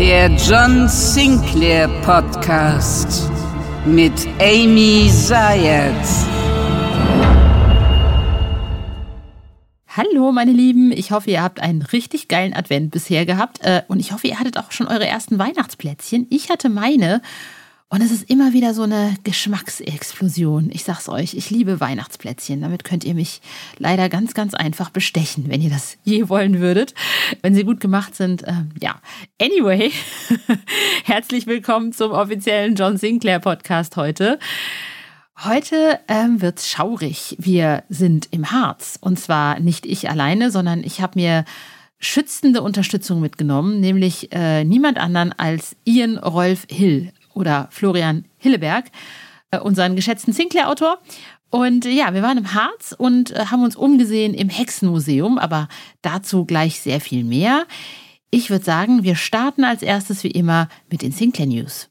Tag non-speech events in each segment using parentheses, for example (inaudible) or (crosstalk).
Der John Sinclair Podcast mit Amy Zayat. Hallo, meine Lieben. Ich hoffe, ihr habt einen richtig geilen Advent bisher gehabt. Äh, und ich hoffe, ihr hattet auch schon eure ersten Weihnachtsplätzchen. Ich hatte meine. Und es ist immer wieder so eine Geschmacksexplosion. Ich sag's euch, ich liebe Weihnachtsplätzchen. Damit könnt ihr mich leider ganz, ganz einfach bestechen, wenn ihr das je wollen würdet. Wenn sie gut gemacht sind, äh, ja. Anyway, (laughs) herzlich willkommen zum offiziellen John Sinclair Podcast heute. Heute ähm, wird's schaurig. Wir sind im Harz. Und zwar nicht ich alleine, sondern ich habe mir schützende Unterstützung mitgenommen, nämlich äh, niemand anderen als Ian Rolf Hill oder Florian Hilleberg, äh, unseren geschätzten Sinclair-Autor. Und ja, wir waren im Harz und äh, haben uns umgesehen im Hexenmuseum, aber dazu gleich sehr viel mehr. Ich würde sagen, wir starten als erstes wie immer mit den Sinclair News.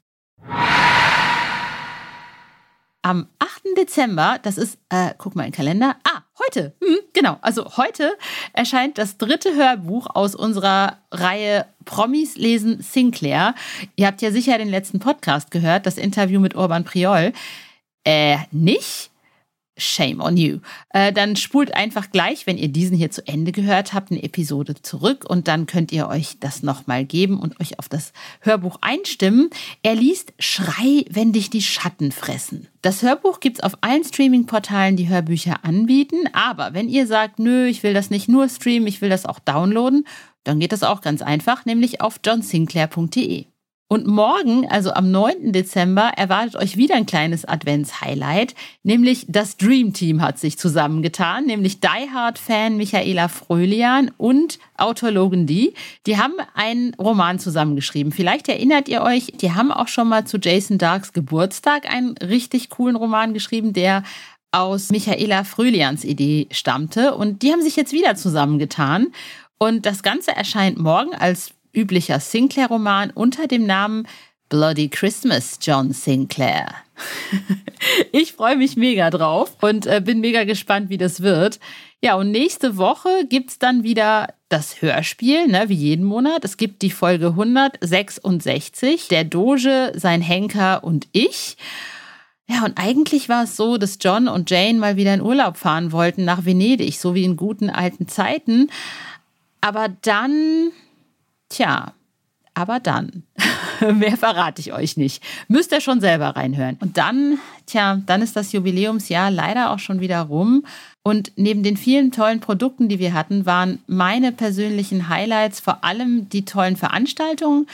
Am 8. Dezember, das ist, äh, guck mal in den Kalender, ah, heute, hm, genau, also heute erscheint das dritte Hörbuch aus unserer Reihe Promis lesen Sinclair. Ihr habt ja sicher den letzten Podcast gehört, das Interview mit Urban Priol. Äh, nicht? Shame on you. Äh, dann spult einfach gleich, wenn ihr diesen hier zu Ende gehört habt, eine Episode zurück und dann könnt ihr euch das nochmal geben und euch auf das Hörbuch einstimmen. Er liest Schrei, wenn dich die Schatten fressen. Das Hörbuch gibt es auf allen Streaming-Portalen, die Hörbücher anbieten. Aber wenn ihr sagt, nö, ich will das nicht nur streamen, ich will das auch downloaden, dann geht das auch ganz einfach, nämlich auf johnsinclair.de. Und morgen, also am 9. Dezember, erwartet euch wieder ein kleines Advents-Highlight, nämlich das Dream Team hat sich zusammengetan, nämlich Die Hard-Fan Michaela Fröhlian und Autor Logan D. Die haben einen Roman zusammengeschrieben. Vielleicht erinnert ihr euch, die haben auch schon mal zu Jason Darks Geburtstag einen richtig coolen Roman geschrieben, der aus Michaela Fröhlians Idee stammte. Und die haben sich jetzt wieder zusammengetan. Und das Ganze erscheint morgen als üblicher Sinclair-Roman unter dem Namen Bloody Christmas John Sinclair. (laughs) ich freue mich mega drauf und äh, bin mega gespannt, wie das wird. Ja, und nächste Woche gibt es dann wieder das Hörspiel, ne, wie jeden Monat. Es gibt die Folge 166, der Doge, sein Henker und ich. Ja, und eigentlich war es so, dass John und Jane mal wieder in Urlaub fahren wollten nach Venedig, so wie in guten alten Zeiten. Aber dann Tja, aber dann. (laughs) Mehr verrate ich euch nicht. Müsst ihr schon selber reinhören. Und dann, tja, dann ist das Jubiläumsjahr leider auch schon wieder rum. Und neben den vielen tollen Produkten, die wir hatten, waren meine persönlichen Highlights vor allem die tollen Veranstaltungen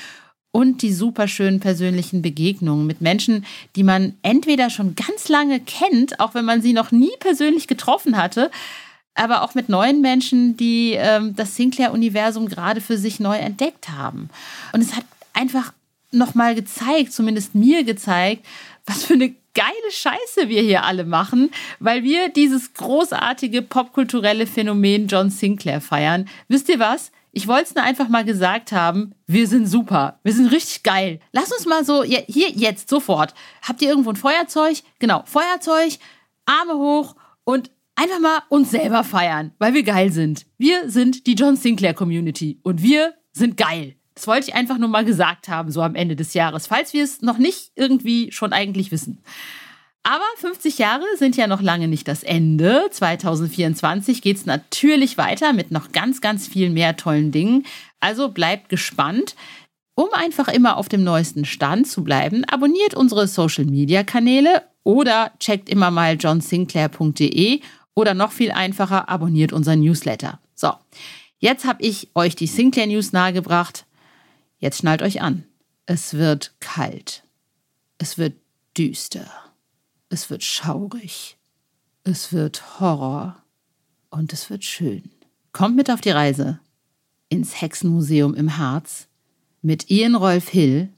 und die super schönen persönlichen Begegnungen mit Menschen, die man entweder schon ganz lange kennt, auch wenn man sie noch nie persönlich getroffen hatte, aber auch mit neuen Menschen, die ähm, das Sinclair-Universum gerade für sich neu entdeckt haben. Und es hat einfach nochmal gezeigt, zumindest mir gezeigt, was für eine geile Scheiße wir hier alle machen, weil wir dieses großartige popkulturelle Phänomen John Sinclair feiern. Wisst ihr was? Ich wollte es nur einfach mal gesagt haben, wir sind super, wir sind richtig geil. Lass uns mal so, hier, jetzt, sofort. Habt ihr irgendwo ein Feuerzeug? Genau, Feuerzeug, Arme hoch und einfach mal uns selber feiern, weil wir geil sind. Wir sind die John Sinclair Community und wir sind geil. Das wollte ich einfach nur mal gesagt haben, so am Ende des Jahres, falls wir es noch nicht irgendwie schon eigentlich wissen. Aber 50 Jahre sind ja noch lange nicht das Ende. 2024 geht es natürlich weiter mit noch ganz, ganz viel mehr tollen Dingen. Also bleibt gespannt. Um einfach immer auf dem neuesten Stand zu bleiben, abonniert unsere Social-Media-Kanäle oder checkt immer mal johnsinclair.de oder noch viel einfacher, abonniert unseren Newsletter. So, jetzt habe ich euch die Sinclair News nahegebracht. Jetzt schnallt euch an. Es wird kalt. Es wird düster. Es wird schaurig. Es wird Horror. Und es wird schön. Kommt mit auf die Reise ins Hexenmuseum im Harz mit Ian Rolf Hill,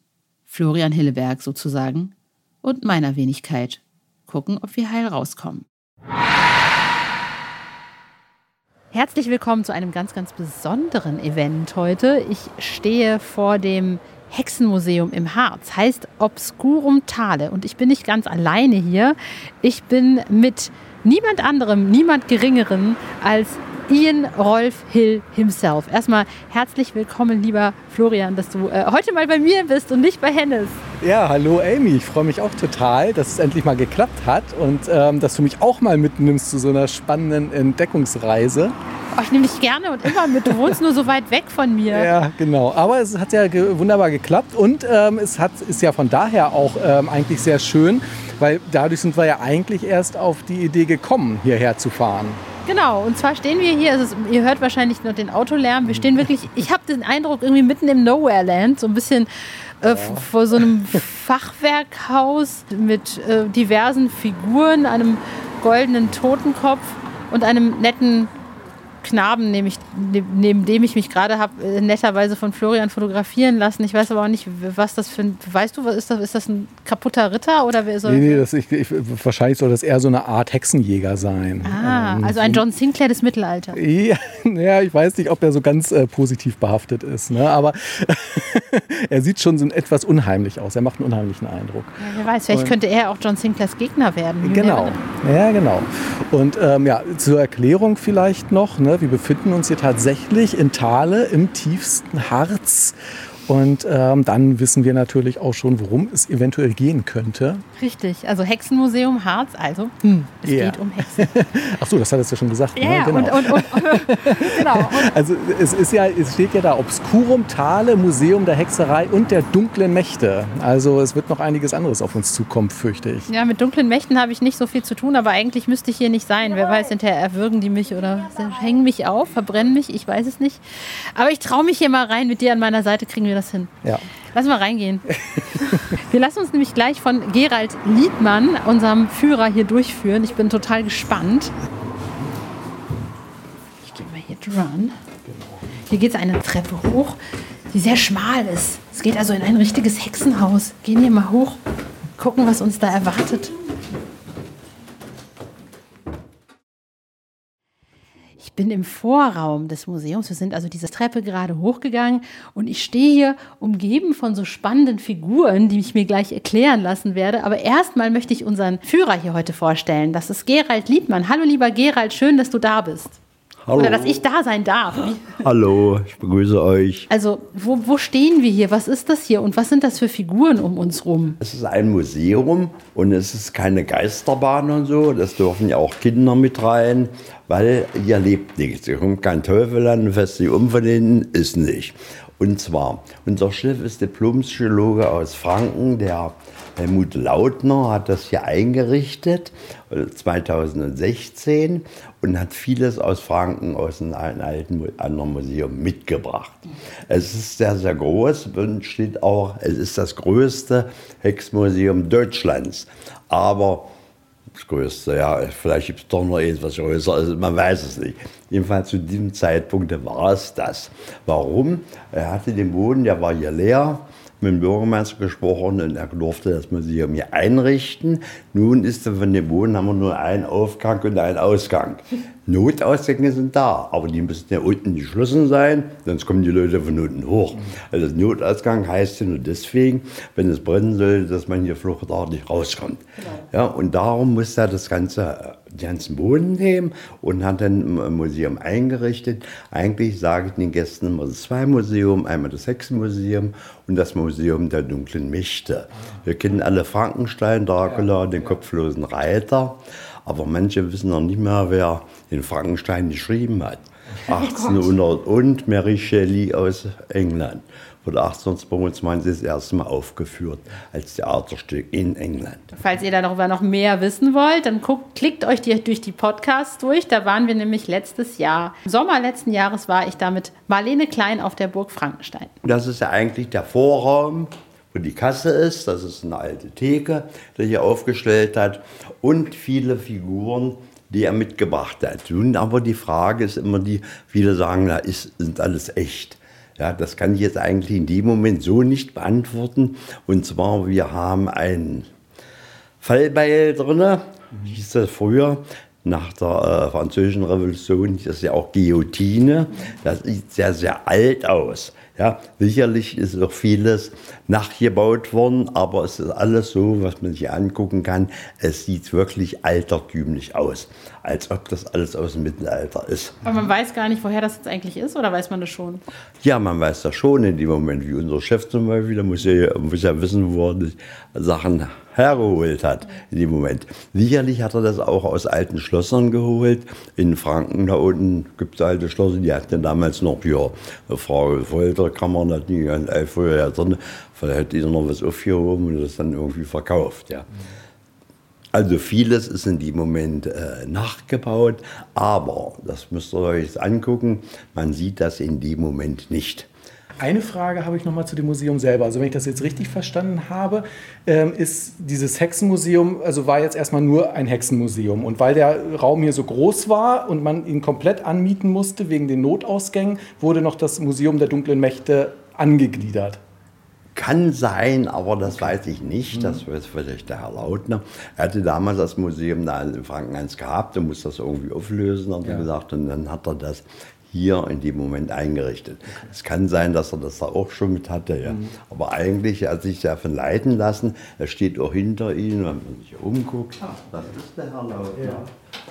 Florian Hilleberg sozusagen, und meiner Wenigkeit. Gucken, ob wir heil rauskommen. Herzlich willkommen zu einem ganz, ganz besonderen Event heute. Ich stehe vor dem Hexenmuseum im Harz, heißt Obscurum Tale. Und ich bin nicht ganz alleine hier. Ich bin mit niemand anderem, niemand Geringerem als Ian Rolf Hill himself. Erstmal herzlich willkommen, lieber Florian, dass du äh, heute mal bei mir bist und nicht bei Hennes. Ja, hallo Amy. Ich freue mich auch total, dass es endlich mal geklappt hat und ähm, dass du mich auch mal mitnimmst zu so einer spannenden Entdeckungsreise. Oh, ich nehme dich gerne und immer mit. Du wohnst nur so weit weg von mir. Ja, genau. Aber es hat ja ge wunderbar geklappt und ähm, es hat, ist ja von daher auch ähm, eigentlich sehr schön, weil dadurch sind wir ja eigentlich erst auf die Idee gekommen, hierher zu fahren. Genau, und zwar stehen wir hier, also ihr hört wahrscheinlich noch den Autolärm, wir stehen wirklich, ich habe den Eindruck, irgendwie mitten im Nowhere-Land, so ein bisschen äh, vor so einem Fachwerkhaus mit äh, diversen Figuren, einem goldenen Totenkopf und einem netten Knaben, neben, ich, neben dem ich mich gerade habe äh, netterweise von Florian fotografieren lassen. Ich weiß aber auch nicht, was das für ein. Weißt du, was ist das? Ist das ein kaputter Ritter oder wer soll? Nee, nee, das, ich, ich, wahrscheinlich soll das eher so eine Art Hexenjäger sein. Ah, ähm, also ein John Sinclair des Mittelalters. Ja, (laughs) ja ich weiß nicht, ob er so ganz äh, positiv behaftet ist, ne? aber (laughs) er sieht schon so etwas unheimlich aus. Er macht einen unheimlichen Eindruck. Ja, wer weiß, vielleicht Und, könnte er auch John Sinclairs Gegner werden. Genau, ja, genau. Und ähm, ja, zur Erklärung vielleicht noch, ne? Wir befinden uns hier tatsächlich in Thale im tiefsten Harz und ähm, dann wissen wir natürlich auch schon, worum es eventuell gehen könnte. Richtig, also Hexenmuseum Harz, also hm, es yeah. geht um Hexen. (laughs) Ach so, das hattest du ja schon gesagt. Ja, ne? genau. Und, und, und, (laughs) genau. (laughs) also es, ist ja, es steht ja da Obscurum Thale, Museum der Hexerei und der dunklen Mächte. Also es wird noch einiges anderes auf uns zukommen, fürchte ich. Ja, mit dunklen Mächten habe ich nicht so viel zu tun, aber eigentlich müsste ich hier nicht sein. Wer weiß, hinterher erwürgen die mich oder hängen mich auf, verbrennen mich, ich weiß es nicht. Aber ich traue mich hier mal rein, mit dir an meiner Seite kriegen wir das hin. Ja. Lass mal reingehen. (laughs) Wir lassen uns nämlich gleich von Gerald Liedmann, unserem Führer, hier durchführen. Ich bin total gespannt. Ich gehe mal hier dran. Hier geht es eine Treppe hoch, die sehr schmal ist. Es geht also in ein richtiges Hexenhaus. Gehen hier mal hoch, gucken, was uns da erwartet. Bin im Vorraum des Museums. Wir sind also diese Treppe gerade hochgegangen und ich stehe hier umgeben von so spannenden Figuren, die ich mir gleich erklären lassen werde. Aber erstmal möchte ich unseren Führer hier heute vorstellen. Das ist Gerald Liebmann. Hallo lieber Gerald, schön, dass du da bist. Hallo. Oder dass ich da sein darf. Hallo, ich begrüße euch. Also, wo, wo stehen wir hier? Was ist das hier? Und was sind das für Figuren um uns rum? Es ist ein Museum und es ist keine Geisterbahn und so. Das dürfen ja auch Kinder mit rein, weil hier lebt nichts. Hier kommt kein Teufel an, fest um von hinten, ist nicht. Und zwar, unser Chef ist Diplompsychologe aus Franken, der Helmut Lautner hat das hier eingerichtet 2016 äh, und hat vieles aus Franken, aus einem alten anderen Museum mitgebracht. Es ist sehr, sehr groß und steht auch, es ist das größte Hexmuseum Deutschlands. Aber das größte, ja, vielleicht gibt es doch noch etwas größer, also man weiß es nicht. Jedenfalls zu diesem Zeitpunkt war es das. Warum? Er hatte den Boden, der war hier leer mit dem Bürgermeister gesprochen und er durfte das Museum hier einrichten. Nun ist von dem Boden haben wir nur einen Aufgang und einen Ausgang. Notausgänge sind da, aber die müssen ja unten geschlossen sein, sonst kommen die Leute von unten hoch. Also Notausgang heißt ja nur deswegen, wenn es brennen sollte, dass man hier fluchtartig rauskommt. Genau. Ja, und darum muss er das ganze, den ganzen Boden nehmen und hat dann ein Museum eingerichtet. Eigentlich sage ich den Gästen immer zwei Museum, einmal das Hexenmuseum und das Museum der dunklen Mächte. Wir kennen alle Frankenstein, Dracula, den kopflosen Reiter. Aber manche wissen noch nicht mehr, wer den Frankenstein geschrieben hat. 1800 und Mary Shelley aus England. Wurde 1822 das erste Mal aufgeführt als Theaterstück in England. Falls ihr darüber noch mehr wissen wollt, dann guckt, klickt euch die, durch die Podcasts durch. Da waren wir nämlich letztes Jahr, im Sommer letzten Jahres war ich da mit Marlene Klein auf der Burg Frankenstein. Das ist ja eigentlich der Vorraum wo die Kasse ist. Das ist eine alte Theke, die er aufgestellt hat. Und viele Figuren, die er mitgebracht hat. Nun aber die Frage ist immer die, viele sagen, da sind alles echt. Ja, das kann ich jetzt eigentlich in dem Moment so nicht beantworten. Und zwar, wir haben ein Fallbeil drin, hieß das früher. nach der äh, Französischen Revolution, das ist ja auch Guillotine. Das sieht sehr, sehr alt aus. Ja, sicherlich ist auch vieles nachgebaut worden, aber es ist alles so, was man sich angucken kann. Es sieht wirklich altertümlich aus, als ob das alles aus dem Mittelalter ist. Aber man weiß gar nicht, woher das jetzt eigentlich ist, oder weiß man das schon? Ja, man weiß das schon in dem Moment, wie unser Chef zum Beispiel, der muss ja, muss ja wissen, wo er die Sachen hergeholt hat in dem Moment. Sicherlich hat er das auch aus alten Schlössern geholt. In Franken da unten gibt es alte Schlösser, die hatten damals noch, ja, Frau Folterkammer, hat die ganz früher drin. Vielleicht hat die noch was aufgehoben und das dann irgendwie verkauft, ja. Also vieles ist in dem Moment äh, nachgebaut, aber das müsst ihr euch jetzt angucken, man sieht das in dem Moment nicht. Eine Frage habe ich noch mal zu dem Museum selber. Also wenn ich das jetzt richtig verstanden habe, ähm, ist dieses Hexenmuseum, also war jetzt erstmal nur ein Hexenmuseum. Und weil der Raum hier so groß war und man ihn komplett anmieten musste wegen den Notausgängen, wurde noch das Museum der dunklen Mächte angegliedert. Kann sein, aber das weiß ich nicht. Das weiß vielleicht der Herr Lautner. Er hatte damals das Museum da in Franken 1 gehabt und musste das irgendwie auflösen, hat er Ja. gesagt. Und dann hat er das hier in dem Moment eingerichtet. Es kann sein, dass er das da auch schon mit hatte. Ja. Aber eigentlich hat er sich davon leiten lassen. Er steht auch hinter ihm, wenn man sich umguckt. Das ist der Herr Lautner.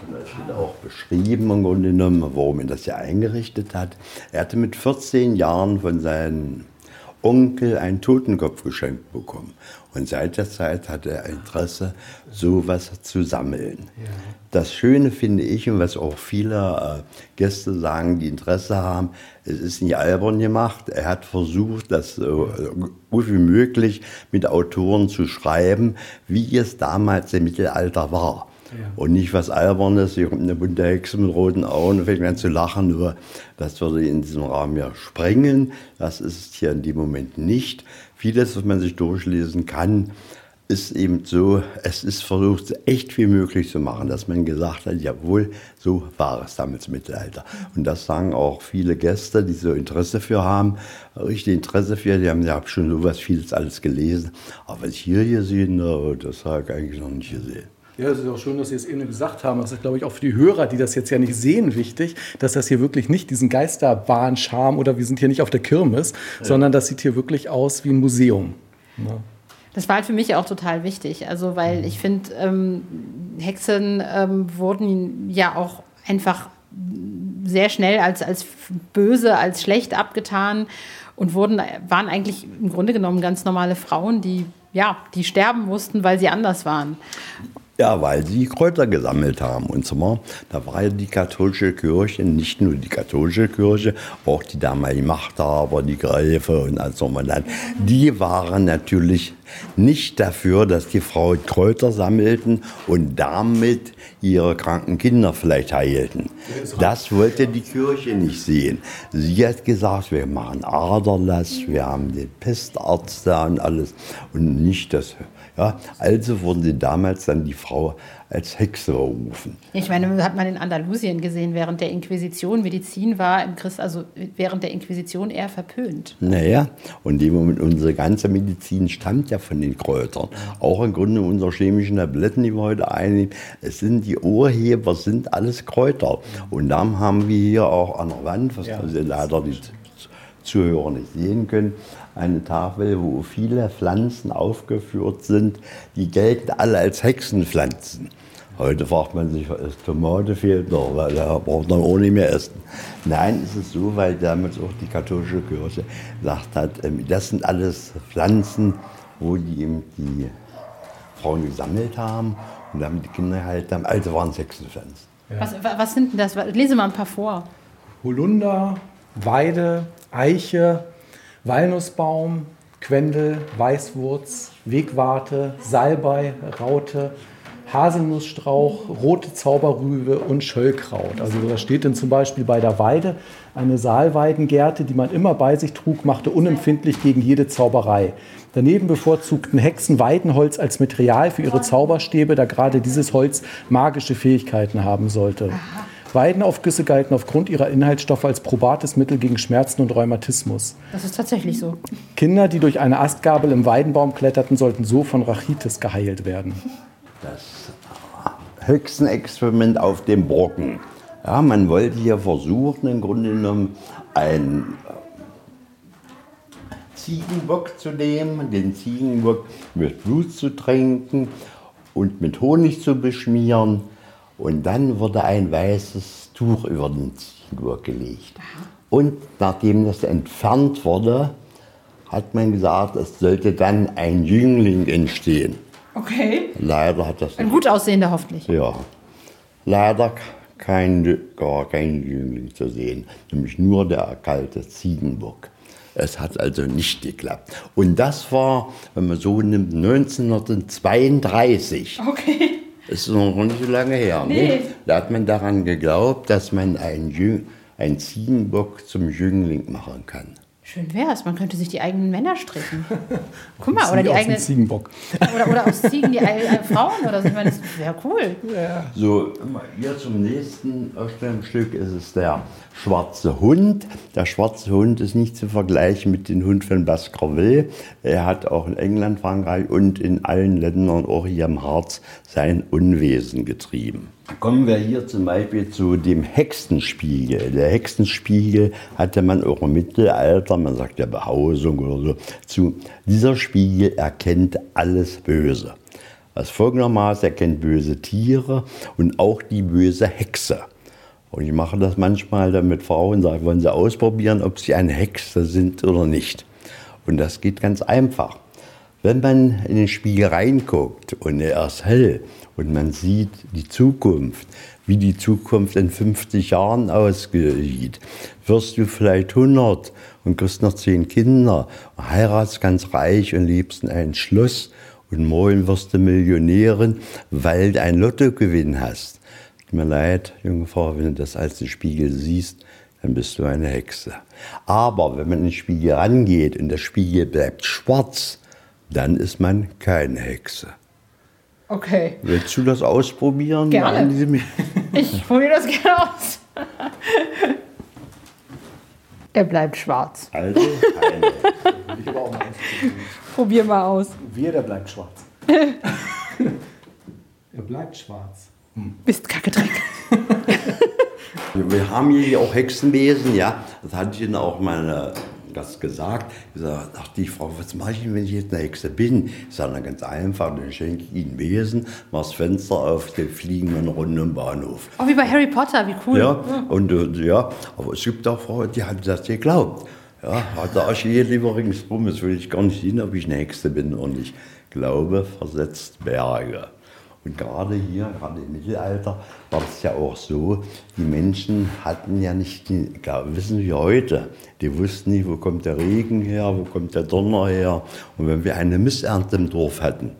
Und da steht auch beschrieben im Grunde genommen, warum er das ja eingerichtet hat. Er hatte mit 14 Jahren von seinen Onkel einen Totenkopf geschenkt bekommen. Und seit der Zeit hat er Interesse, sowas zu sammeln. Das Schöne finde ich, und was auch viele äh, Gäste sagen, die Interesse haben, es ist nicht albern gemacht. Er hat versucht, das so gut wie möglich mit Autoren zu schreiben, wie es damals im Mittelalter war. Und nicht was Albernes, hier kommt eine bunte Hexe mit roten Augen und fängt an zu lachen, nur das würde in diesem Rahmen ja sprengen. Das ist hier in dem Moment nicht. Vieles, was man sich durchlesen kann, ist eben so, es ist versucht, echt viel möglich zu machen, dass man gesagt hat, jawohl, so war es damals im Mittelalter. Und das sagen auch viele Gäste, die so Interesse für haben, richtig Interesse für, die haben ja schon sowas vieles alles gelesen. Aber was ich hier gesehen habe, das habe ich eigentlich noch nicht gesehen. Ja, es ist auch schön, dass Sie es eben gesagt haben. Das ist, glaube ich, auch für die Hörer, die das jetzt ja nicht sehen, wichtig, dass das hier wirklich nicht diesen Geisterbahn-Charme oder wir sind hier nicht auf der Kirmes, sondern das sieht hier wirklich aus wie ein Museum. Ja. Das war halt für mich auch total wichtig. Also, weil ich finde, ähm, Hexen ähm, wurden ja auch einfach sehr schnell als, als böse, als schlecht abgetan und wurden, waren eigentlich im Grunde genommen ganz normale Frauen, die, ja, die sterben mussten, weil sie anders waren. Ja, weil sie Kräuter gesammelt haben. Und zwar, da war ja die katholische Kirche, nicht nur die katholische Kirche, auch die damaligen Machthaber, die Gräfe und man dann, die waren natürlich nicht dafür, dass die Frauen Kräuter sammelten und damit ihre kranken Kinder vielleicht heilten. Das wollte die Kirche nicht sehen. Sie hat gesagt, wir machen Aderlass, wir haben den Pestarzt da und alles und nicht das. Ja, also wurden sie damals dann die Frau als Hexe berufen. Ich meine, hat man in Andalusien gesehen, während der Inquisition, Medizin war im Christ, also während der Inquisition eher verpönt. Naja, und dem Moment, unsere ganze Medizin stammt ja von den Kräutern. Auch im Grunde unsere chemischen Tabletten, die wir heute einnehmen, es sind die Urheber, sind alles Kräuter. Und darum haben wir hier auch an der Wand, was Ja. Sie leider die Zuhörer nicht sehen können, eine Tafel, wo viele Pflanzen aufgeführt sind, die gelten alle als Hexenpflanzen. Heute fragt man sich, was ist Tomate fehlt noch, weil da braucht man auch nicht mehr essen. Nein, es ist so, weil damals auch die katholische Kirche gesagt hat, ähm, das sind alles Pflanzen, wo die eben die Frauen gesammelt haben und damit die Kinder halt haben. Also waren es Hexenpflanzen. Was, wa- was sind denn das? Lese mal ein paar vor. Holunder, Weide, Eiche, Walnussbaum, Quendel, Weißwurz, Wegwarte, Salbei, Raute, Haselnussstrauch, rote Zauberrübe und Schöllkraut. Also da steht dann zum Beispiel bei der Weide, eine Saalweidengärte, die man immer bei sich trug, machte unempfindlich gegen jede Zauberei. Daneben bevorzugten Hexen Weidenholz als Material für ihre Zauberstäbe, da gerade dieses Holz magische Fähigkeiten haben sollte. Weidenaufgüsse galten aufgrund ihrer Inhaltsstoffe als probates Mittel gegen Schmerzen und Rheumatismus. Das ist tatsächlich so. Kinder, die durch eine Astgabel im Weidenbaum kletterten, sollten so von Rachitis geheilt werden. Das Hexenexperiment auf dem Brocken. Ja, man wollte hier versuchen, im Grunde genommen einen Ziegenbock zu nehmen, den Ziegenbock mit Blut zu tränken und mit Honig zu beschmieren. Und dann wurde ein weißes Tuch über den Ziegenbock gelegt. Und nachdem das entfernt wurde, hat man gesagt, es sollte dann ein Jüngling entstehen. Okay. Leider hat das Ein gut aussehender hoffentlich. ja, leider kein, gar kein Jüngling zu sehen, nämlich nur der kalte Ziegenbock. Es hat also nicht geklappt. Und das war, wenn man so nimmt, 1932. Okay. Das ist noch nicht so lange her. Nee. Ne? Da hat man daran geglaubt, dass man einen, Jüng, einen Ziegenbock zum Jüngling machen kann. Schön wär's, man könnte sich die eigenen Männer stricken. (laughs) Guck mal, oder die eigenen. Ziegenbock. (laughs) Oder, oder aus Ziegen die eigenen Frauen oder so. Ich meine, das wäre cool. So, immer hier zum nächsten Ausstellungsstück ist es der schwarze Hund. Der schwarze Hund ist nicht zu vergleichen mit dem Hund von Baskerville. Er hat auch in England, Frankreich und in allen Ländern, auch hier im Harz, sein Unwesen getrieben. Kommen wir hier zum Beispiel zu dem Hexenspiegel. Der Hexenspiegel hatte man auch im Mittelalter, man sagt ja Behausung oder so, zu. Dieser Spiegel erkennt alles Böse. Was folgendermaßen erkennt böse Tiere und auch die böse Hexe. Und ich mache das manchmal dann mit Frauen, sage, wollen sie ausprobieren, ob sie eine Hexe sind oder nicht. Und das geht ganz einfach. Wenn man in den Spiegel reinguckt und er ist hell und man sieht die Zukunft, wie die Zukunft in 50 Jahren aussieht, wirst du vielleicht 100 und kriegst noch 10 Kinder, heiratst ganz reich und lebst in einem Schloss und morgen wirst du Millionärin, weil du einen Lottogewinn hast. Tut mir leid, junge Frau, wenn du das als den Spiegel siehst, dann bist du eine Hexe. Aber wenn man in den Spiegel rangeht und der Spiegel bleibt schwarz, dann ist man keine Hexe. Okay. Willst du das ausprobieren? Gerne. (laughs) Ich probiere das gerne aus. Er bleibt schwarz. Also keine. (laughs) Ich auch mal. Probier mal aus. Wir, der bleibt schwarz. (laughs) er bleibt schwarz. Bist Kackedreck. (laughs) Wir haben hier auch Hexenwesen, ja. Das hatte ich Ihnen auch mal äh, das gesagt. Ich sage, ach die Frau, was mache ich wenn ich jetzt eine Hexe bin? Ich sage, na ganz einfach, dann schenke ich Ihnen Wesen, mach das Fenster auf, dann fliegen wir eine Runde im Bahnhof. Oh, wie bei Harry Potter, wie cool. Ja, und äh, ja, aber es gibt auch Frauen, die haben das geglaubt. Ja, hat der Achille übrigens rum, das will ich gar nicht sehen, ob ich eine Hexe bin und ich glaube, versetzt Berge. Und gerade hier, gerade im Mittelalter, war es ja auch so, die Menschen hatten ja nicht, die, wissen wir heute, die wussten nicht, wo kommt der Regen her, wo kommt der Donner her. Und wenn wir eine Missernte im Dorf hatten,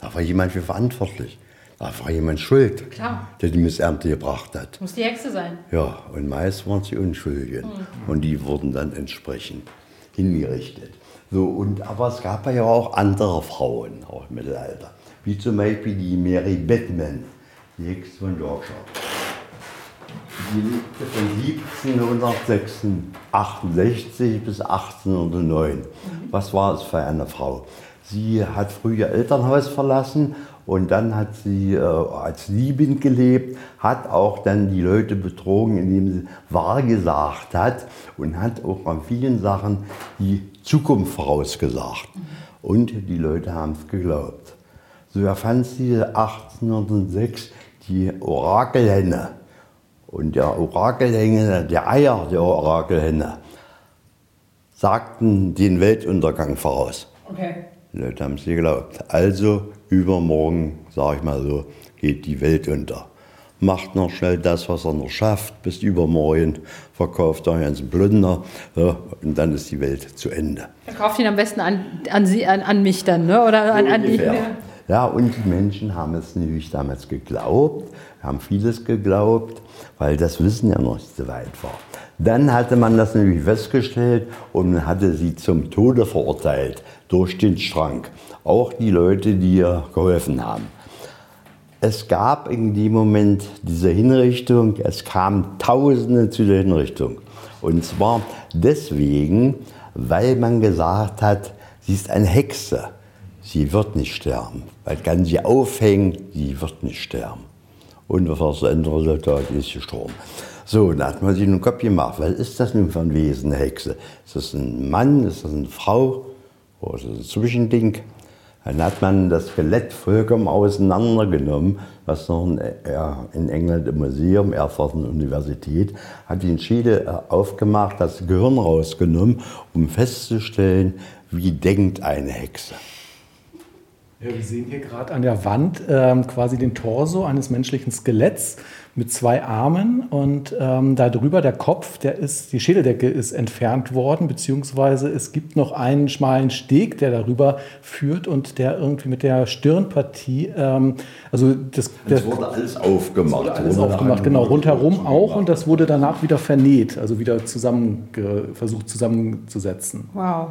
da war jemand für verantwortlich. Da war jemand schuld, Klar. der die Missernte gebracht hat. Muss die Hexe sein. Ja, und meist waren sie Unschuldigen. Und die wurden dann entsprechend hingerichtet. So, und, aber es gab ja auch andere Frauen, auch im Mittelalter. Wie zum Beispiel die Mary Batman, die Hexe von Yorkshire. Die lebte von 1768 bis 1809. Was war es für eine Frau? Sie hat früh ihr Elternhaus verlassen und dann hat sie äh, als Liebend gelebt, hat auch dann die Leute betrogen, indem sie wahrgesagt hat und hat auch an vielen Sachen die Zukunft vorausgesagt. Und die Leute haben es geglaubt. So erfand sie 1806 die Orakelhenne. Und der Orakelhenne, der Eier der Orakelhenne, sagten den Weltuntergang voraus. Okay. Die Leute haben es geglaubt. Also übermorgen, sage ich mal so, geht die Welt unter. Macht noch schnell das, was er noch schafft, bis übermorgen, verkauft euch einen Plunder ja, und dann ist die Welt zu Ende. Verkauft ihn am besten an, an, sie, an, an mich dann, ne? Oder an, an die. Ungefähr. Ja, und die Menschen haben es natürlich damals geglaubt, haben vieles geglaubt, weil das Wissen ja noch nicht so weit war. Dann hatte man das natürlich festgestellt und hatte sie zum Tode verurteilt durch den Schrank. Auch die Leute, die ihr geholfen haben. Es gab in dem Moment diese Hinrichtung, es kamen Tausende zu der Hinrichtung. Und zwar deswegen, weil man gesagt hat, sie ist eine Hexe. Sie wird nicht sterben. Weil kann sie aufhängen, sie wird nicht sterben. und das Endresultat ist gestorben. So, dann hat man sich einen Kopf gemacht, was ist das nun für ein Wesen, eine Hexe? Ist das ein Mann, ist das eine Frau oder ist das ein Zwischending? Dann hat man das Skelett vollkommen auseinandergenommen, was noch in, in England im Museum, Erfurt Universität, hat den Schädel äh, aufgemacht, das Gehirn rausgenommen, um festzustellen, wie denkt eine Hexe. Ja, wir sehen hier gerade an der Wand ähm, quasi den Torso eines menschlichen Skeletts mit zwei Armen und ähm, darüber der Kopf, der ist, die Schädeldecke ist entfernt worden, beziehungsweise es gibt noch einen schmalen Steg, der darüber führt und der irgendwie mit der Stirnpartie, ähm, also das, das wurde alles aufgemacht. Wurde alles aufgemacht, genau, rundherum auch und das wurde danach wieder vernäht, also wieder zusammen versucht zusammenzusetzen. Wow.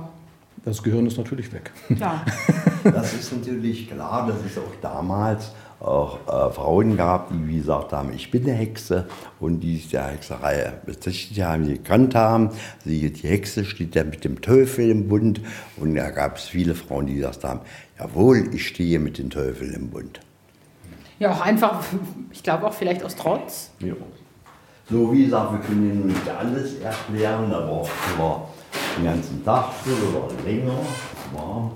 Das Gehirn ist natürlich weg. Klar. (laughs) Das ist natürlich klar, dass es auch damals auch äh, Frauen gab, die wie gesagt haben, ich bin eine Hexe und die der Hexerei bezichtigt haben, die gekannt haben. Sie, die Hexe steht ja mit dem Teufel im Bund und da gab es viele Frauen, die gesagt haben, jawohl, ich stehe mit dem Teufel im Bund. Ja, auch einfach, ich glaube auch vielleicht aus Trotz. Ja. So wie gesagt, wir können Ihnen nicht alles erklären, aber war den ganzen Tag oder länger. War,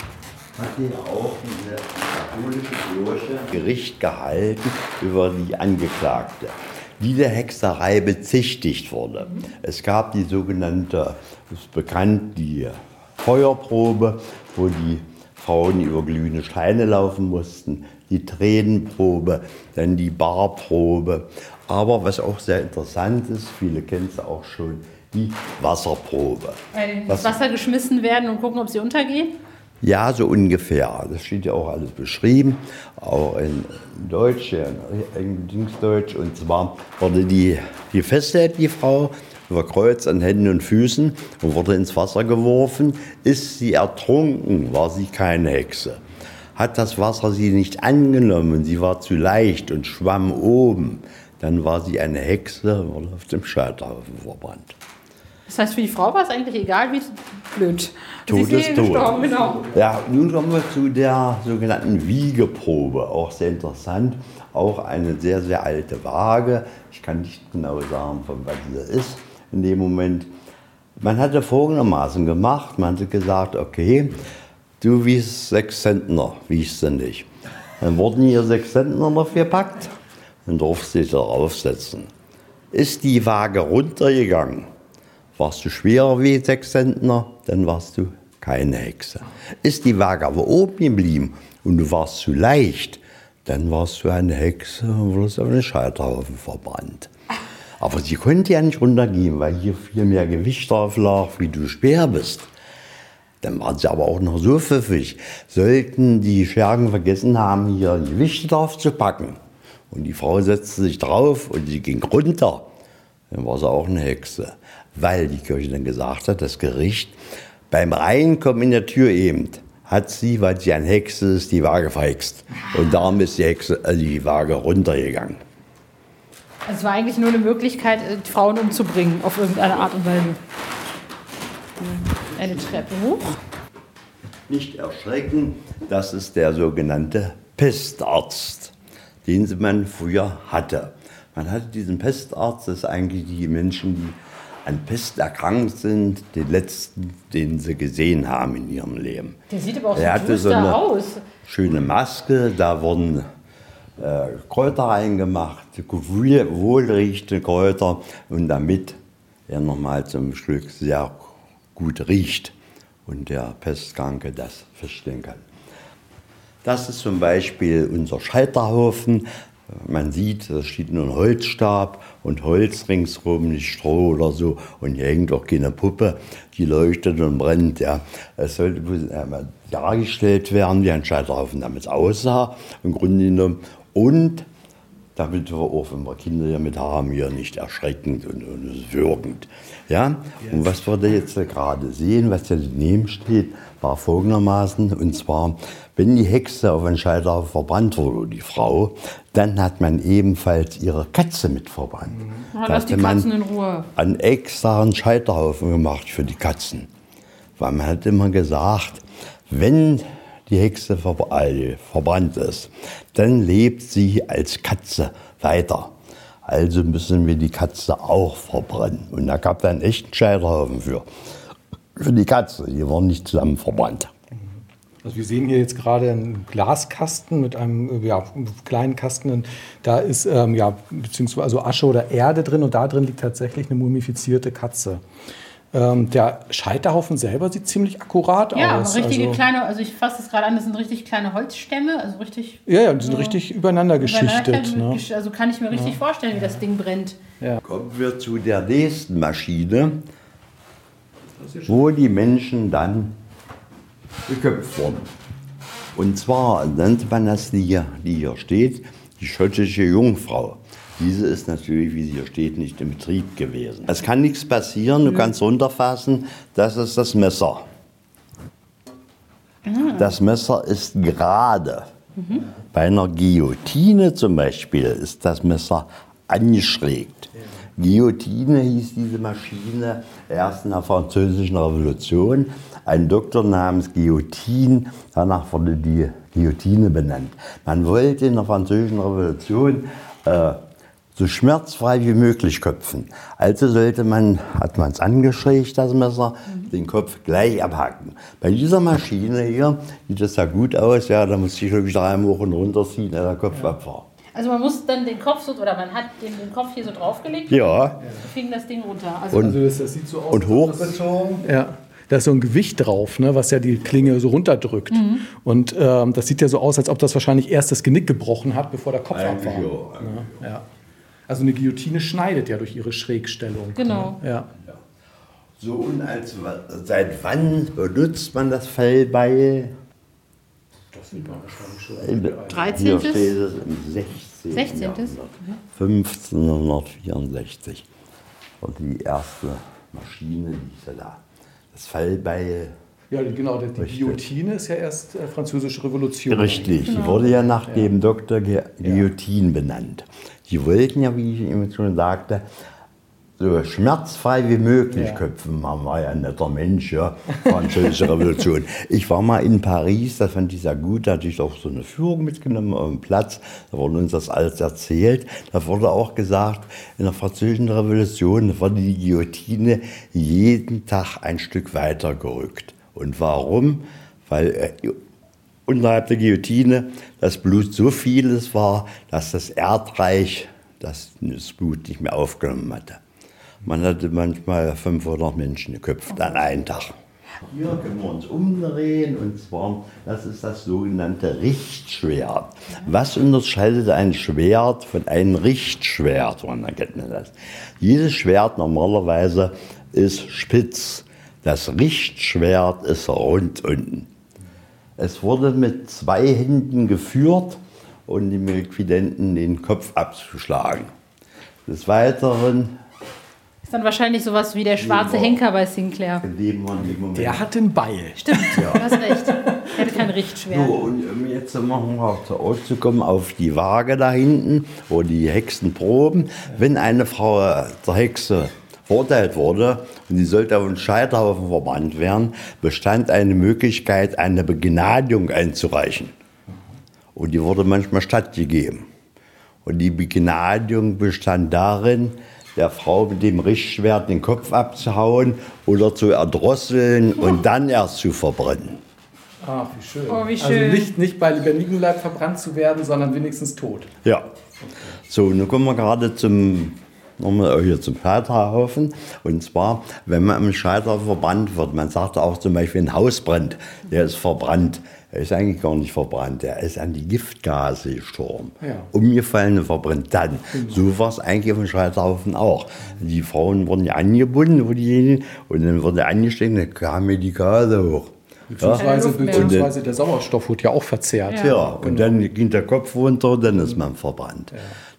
hat hier auch diese katholische Kirche Gericht gehalten über die Angeklagte, die der Hexerei bezichtigt wurde. Es gab die sogenannte, ist bekannt, die Feuerprobe, wo die Frauen über glühende Steine laufen mussten, die Tränenprobe, dann die Barprobe. Aber was auch sehr interessant ist, viele kennen es auch schon, die Wasserprobe. ins Wasser geschmissen werden und gucken, ob sie untergehen? Ja, so ungefähr. Das steht ja auch alles beschrieben, auch in Deutsch, in Dingsdeutsch. Und zwar wurde die, die festgehalten, die Frau, über Kreuz an Händen und Füßen und wurde ins Wasser geworfen. Ist sie ertrunken, war sie keine Hexe. Hat das Wasser sie nicht angenommen, sie war zu leicht und schwamm oben, dann war sie eine Hexe und wurde auf dem Scheiterhaufen verbrannt. Das heißt, für die Frau war es eigentlich egal, wie blöd. Tod ist tot. Genau. Ja, nun kommen wir zu der sogenannten Wiegeprobe. Auch sehr interessant. Auch eine sehr, sehr alte Waage. Ich kann nicht genau sagen, von was sie ist in dem Moment. Man hatte folgendermaßen gemacht. Man hatte gesagt, okay, du wiegst sechs Zentner, wiegst du nicht. Dann wurden hier sechs Zentner noch gepackt und durfte sich darauf setzen. Ist die Waage runtergegangen, warst du schwerer wie sechs Zentner, dann warst du keine Hexe. Ist die Waage aber oben geblieben und du warst zu leicht, dann warst du eine Hexe und wurdest auf den Scheiterhaufen verbrannt. Aber sie konnte ja nicht runtergehen, weil hier viel mehr Gewicht drauf lag, wie du schwer bist. Dann waren sie aber auch noch so pfiffig. Sollten die Schergen vergessen haben, hier Gewichte drauf zu packen und die Frau setzte sich drauf und sie ging runter, dann war sie auch eine Hexe weil die Kirche dann gesagt hat, das Gericht beim Reinkommen in der Tür eben hat sie, weil sie ein Hexe ist, die Waage verhext. Und darum ist die, Hexe, also die Waage runtergegangen. Es war eigentlich nur eine Möglichkeit, äh, Frauen umzubringen, auf irgendeine Art und Weise. Eine Treppe hoch. Nicht erschrecken, das ist der sogenannte Pestarzt, den man früher hatte. Man hatte diesen Pestarzt, das sind eigentlich die Menschen, die an Pest erkrankt sind, den letzten, den sie gesehen haben in ihrem Leben. Der sieht aber auch er so hatte so eine aus. Schöne Maske, da wurden äh, Kräuter reingemacht, wohlriechende Kräuter und damit er nochmal zum Schluck sehr gut riecht und der Pestkranke das feststellen kann. Das ist zum Beispiel unser Scheiterhaufen. Man sieht, da steht nur ein Holzstab und Holz ringsherum, nicht Stroh oder so. Und hier hängt auch keine Puppe, die leuchtet und brennt. Ja. Es sollte dargestellt werden, wie ein Scheiterhaufen damit aussah, im Grunde genommen. Und damit wir auch, wenn wir Kinder damit haben, hier nicht erschreckend und, und wirkend. Ja? Und was wir da jetzt gerade sehen, was da daneben steht, war folgendermaßen, und zwar, wenn die Hexe auf einen Scheiterhaufen verbrannt wurde, die Frau, dann hat man ebenfalls ihre Katze mit verbrannt. Mhm. Da lass die Katzen in Ruhe. Einen extra Scheiterhaufen gemacht für die Katzen. Weil man hat immer gesagt, wenn die Hexe verbrannt ist, dann lebt sie als Katze weiter. Also müssen wir die Katze auch verbrennen. Und da gab es einen echten Scheiterhaufen für. Für die Katze. Die waren nicht zusammen verbrannt. Also wir sehen hier jetzt gerade einen Glaskasten mit einem ja, kleinen Kasten. Da ist ähm, ja beziehungsweise also Asche oder Erde drin und da drin liegt tatsächlich eine mumifizierte Katze. Ähm, der Scheiterhaufen selber sieht ziemlich akkurat Ja, aus. richtige also, kleine, also ich fasse das gerade an, das sind richtig kleine Holzstämme, also richtig. Ja, ja, die sind richtig übereinander geschichtet. übereinander- Ne? Also kann ich mir richtig vorstellen, wie das Ding brennt. Kommen wir zu der nächsten Maschine, wo die Menschen dann geköpft wurden. Und zwar nannte man das, die hier, die hier steht, die schottische Jungfrau. Diese ist natürlich, wie sie hier steht, nicht in Betrieb gewesen. Es kann nichts passieren, du kannst runterfassen, das ist das Messer. Das Messer ist gerade. Bei einer Guillotine zum Beispiel ist das Messer angeschrägt. Guillotine hieß diese Maschine erst in der Französischen Revolution. Ein Doktor namens Guillotine, danach wurde die Guillotine benannt. Man wollte in der Französischen Revolution äh, so schmerzfrei wie möglich köpfen. Also sollte man, hat man es angeschrägt, das Messer, den Kopf gleich abhacken. Bei dieser Maschine hier sieht das ja gut aus, ja, da muss ich glaube ich drei Wochen runterziehen, dass der Kopf ab war. Also man muss dann den Kopf so, oder man hat den, den Kopf hier so draufgelegt Ja, und fing das Ding runter. Also Und- Also das, das sieht so aus. und hochgezogen. Ja. Da ist so ein Gewicht drauf, ne, was ja die Klinge so runterdrückt. Mhm. Und ähm, das sieht ja so aus, als ob das wahrscheinlich erst das Genick gebrochen hat, bevor der Kopf ab Eigentlich war. ja. Ja. Also eine Guillotine schneidet ja durch ihre Schrägstellung. Genau. Ne? Ja. So, und als, seit wann benutzt man das Fellbeil? Das sieht man wahrscheinlich schon. Hier 13. steht es im 16. 16. Jahrhundert. 1564 war die erste Maschine, die ist da. Das Fallbeil, Ja, genau. Die Richtig. Guillotine ist ja erst äh, französische Revolution. richtig, die wurde ja nach dem Dr. Gu- Guillotine benannt. Die wollten ja, wie ich eben schon sagte, so schmerzfrei wie möglich Ja. köpfen. Man war ja ein netter Mensch, ja, französische (laughs) Revolution. Ich war mal in Paris, das fand ich sehr gut, da hatte ich auch so eine Führung mitgenommen auf dem Platz, da wurde uns das alles erzählt. Da wurde auch gesagt, in der französischen Revolution wurde die Guillotine jeden Tag ein Stück weiter gerückt. Und warum? Weil äh, unterhalb der Guillotine das Blut so vieles war, dass das Erdreich das, das Blut nicht mehr aufgenommen hatte. Man hatte manchmal 500 Menschen geköpft an einem Tag. Hier können wir uns umdrehen und zwar, das ist das sogenannte Richtschwert. Was unterscheidet ein Schwert von einem Richtschwert? Woran erkennt man das? Jedes Schwert normalerweise ist spitz. Das Richtschwert ist rund unten. Es wurde mit zwei Händen geführt, um dem Liquidenten den Kopf abzuschlagen. Des Weiteren, dann wahrscheinlich sowas wie der schwarze Ja. Henker bei Sinclair. Der hat den Beil. Stimmt, du hast recht. Er hat kein Richtschwert. So, und um jetzt machen wir zurückzukommen auf die Waage da hinten, wo die Hexen proben. Wenn eine Frau zur Hexe verurteilt wurde und die sollte auf den Scheiterhaufen verbrannt werden, bestand eine Möglichkeit, eine Begnadigung einzureichen. Und die wurde manchmal stattgegeben. Und die Begnadigung bestand darin, der Frau mit dem Richtschwert den Kopf abzuhauen oder zu erdrosseln und dann erst zu verbrennen. Ach, wie schön. Oh, wie Also schön. nicht, nicht bei lebendigem Leib verbrannt zu werden, sondern wenigstens tot. Ja. So, nun kommen wir gerade zum, nochmal hier zum Scheiterhaufen. Und zwar, wenn man am Scheiterhaufen verbrannt wird, man sagt auch zum Beispiel ein Haus brennt, der ist verbrannt. Er ist eigentlich gar nicht verbrannt, der ist an die Giftgase gestorben. Ja. Umgefallen und verbrennt dann. So war es eigentlich auf dem Scheiterhaufen auch. Die Frauen wurden ja angebunden, wo diejenigen, und dann wurde er angesteckt, dann kam mir die Gase hoch. Beziehungsweise, mehr. beziehungsweise der Sauerstoff wird ja auch verzehrt. Ja, und dann ging der Kopf runter, dann ist man verbrannt.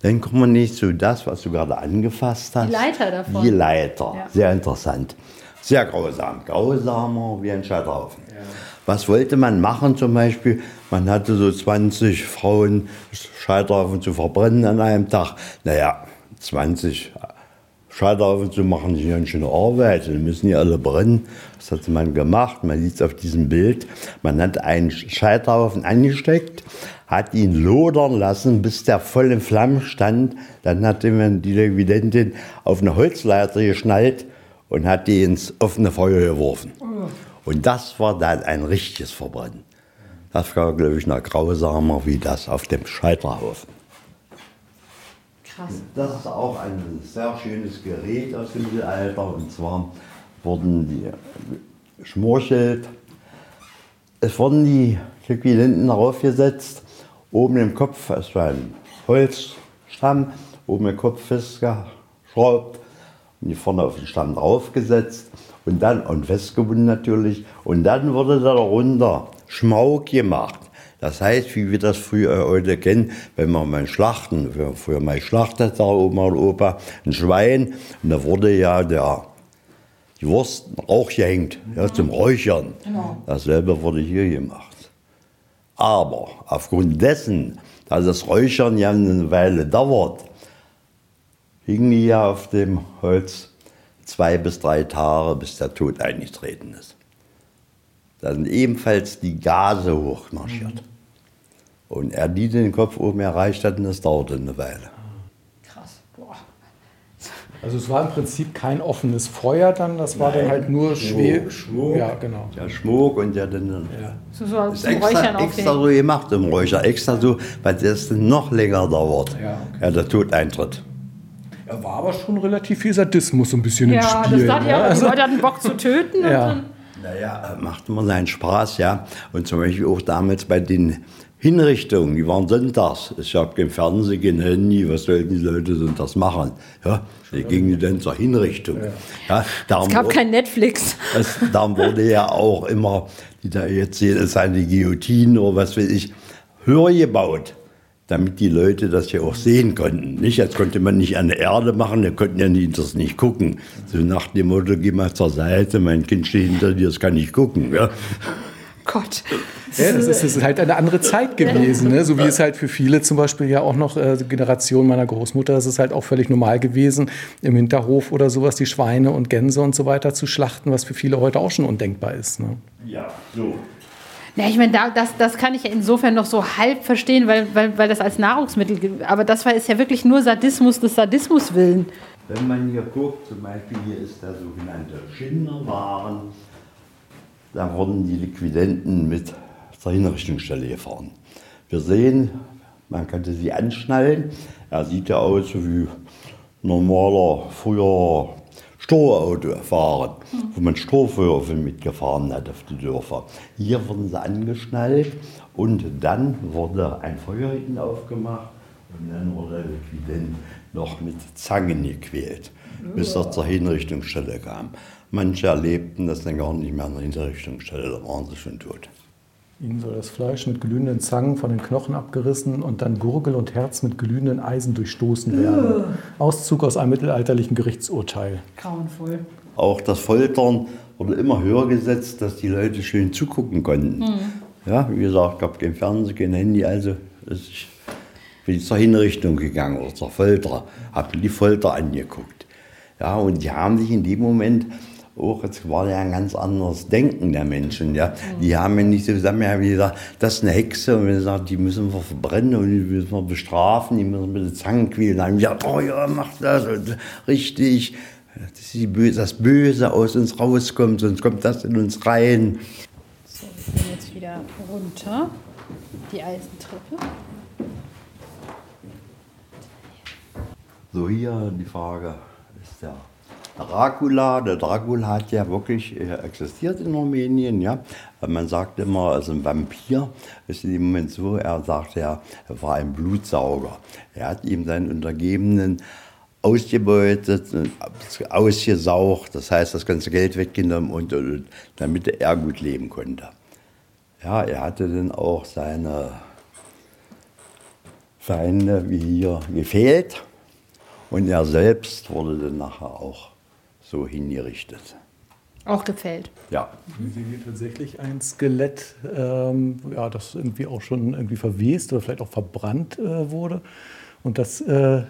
Dann kommen wir nicht zu das, was du gerade angefasst hast. Die Leiter davon. Die Leiter, Ja. sehr interessant. Sehr grausam, grausamer wie ein Scheiterhaufen. Was wollte man machen zum Beispiel? Man hatte so 20 Frauen Scheiterhaufen zu verbrennen an einem Tag. Naja, 20 Scheiterhaufen zu machen, ist eine schöne Arbeit. Die müssen ja alle brennen. Das hat man gemacht. Man sieht es auf diesem Bild. Man hat einen Scheiterhaufen angesteckt, hat ihn lodern lassen, bis der voll in Flammen stand. Dann hat man die Liquidentin auf eine Holzleiter geschnallt und hat die ins offene Feuer geworfen. Und das war dann ein richtiges Verbrennen. Das war, glaube ich, noch grausamer wie das auf dem Scheiterhaufen. Krass. Das ist auch ein sehr schönes Gerät aus dem Mittelalter. Und zwar wurden die Schmorchelt, es wurden die Liquidenten darauf gesetzt, oben im Kopf, es war ein Holzstamm, oben im Kopf festgeschraubt und die vorne auf den Stamm draufgesetzt und dann, und festgebunden natürlich, und dann wurde darunter Schmauk gemacht. Das heißt, wie wir das früher heute kennen, wenn man mal schlachten, früher mal schlachtet, da Oma und Opa, ein Schwein, und da wurde ja der, die Wurst auch gehängt, ja, zum Räuchern. Genau. Dasselbe wurde hier gemacht. Aber aufgrund dessen, dass das Räuchern ja eine Weile dauert, hingen die ja auf dem Holz zwei bis drei Tage, bis der Tod eingetreten ist. Da sind ebenfalls die Gase hochmarschiert. Und er die den Kopf oben erreicht hat, und das dauerte eine Weile. Krass. Boah. Also es war im Prinzip kein offenes Feuer dann, das war dann halt nur. Schmuck. Ja, genau. Der Schmuck und der dann. Ja. So, so Ist extra, extra so gemacht im Räucher, extra so, weil das noch länger dauert. Ja, ja der Tod eintritt. Er war aber schon relativ viel Sadismus so ein bisschen im Ja, Spiel. das ne? auch. Die Also, Leute hatten Bock zu töten. Und (laughs) Ja. dann, Naja, macht immer seinen Spaß, ja. Und zum Beispiel auch damals bei den Hinrichtungen, die waren sonntags. Es gab kein Fernsehen, kein Handy, was sollten die Leute sonntags machen? Ja, die gingen dann zur Hinrichtung. Ja. es gab wurde- kein Netflix. das, darum wurde ja auch immer, die da jetzt sehen, es ist eine Guillotine oder was weiß ich, höher gebaut, damit die Leute das ja auch sehen konnten. Nicht, jetzt konnte man nicht an der Erde machen, da konnten ja die das nicht gucken. So nach dem Motto, geh mal zur Seite, mein Kind steht hinter dir, das kann nicht gucken. Ja? Gott. ja, das, ist, das ist halt eine andere Zeit gewesen. Ne? So wie es halt für viele zum Beispiel ja auch noch äh, Generation meiner Großmutter, das ist halt auch völlig normal gewesen, im Hinterhof oder sowas die Schweine und Gänse und so weiter zu schlachten, was für viele heute auch schon undenkbar ist. Ne? ja, so. Ja, ich meine, da, das, das kann ich ja insofern noch so halb verstehen, weil, weil, weil das als Nahrungsmittel gilt. Aber das war ist ja wirklich nur Sadismus des Sadismus willen. Wenn man hier guckt, zum Beispiel hier ist der sogenannte Schinderwaren, da wurden die Liquidenten mit zur Hinrichtungsstelle gefahren. Wir sehen, man könnte sie anschnallen. Er sieht ja aus wie normaler früher Strohauto fahren, wo man Strohwürfel mitgefahren hat auf die Dörfer. Hier wurden sie angeschnallt und dann wurde ein Feuerchen aufgemacht und dann wurde Liquident noch mit Zangen gequält, bis er zur Hinrichtungsstelle kam. Manche erlebten das dann gar nicht mehr an der Hinrichtungsstelle, da waren sie schon tot. Ihnen soll das Fleisch mit glühenden Zangen von den Knochen abgerissen und dann Gurgel und Herz mit glühenden Eisen durchstoßen werden. Auszug aus einem mittelalterlichen Gerichtsurteil. Grauenvoll. Auch das Foltern wurde immer höher gesetzt, dass die Leute schön zugucken konnten. Ja, wie gesagt, gab kein Fernsehen, kein Handy, also ist- ich bin zur Hinrichtung gegangen oder zur Folter, habe mir die Folter angeguckt. Ja, und die haben sich in dem Moment auch, jetzt war ja ein ganz anderes Denken der Menschen, ja. Die haben ja nicht so gesagt, ja, wie gesagt, das ist eine Hexe und wir sagen, die müssen wir verbrennen und die müssen wir bestrafen, die müssen wir mit den Zangen quälen. Dann haben gesagt, oh ja, mach das und richtig, dass die Böse, das Böse aus uns rauskommt, sonst kommt das in uns rein. So, wir gehen jetzt wieder runter. Die Eisentreppe. So, hier die Frage ist der Dracula. Der Dracula hat ja wirklich äh, existiert in Rumänien, ja. Man sagt immer, also ein Vampir ist in dem Moment so, er sagt ja, er war ein Blutsauger. Er hat ihm seinen Untergebenen ausgebeutet, ausgesaugt, das heißt, das ganze Geld weggenommen und, und, und damit er gut leben konnte. Ja, er hatte dann auch seine Feinde wie hier gefehlt. Und er selbst wurde dann nachher auch so hingerichtet. Auch gefällt. Ja, Wir sehen hier tatsächlich ein Skelett, ähm, ja, das irgendwie auch schon irgendwie verwest oder vielleicht auch verbrannt äh, wurde. Und das äh,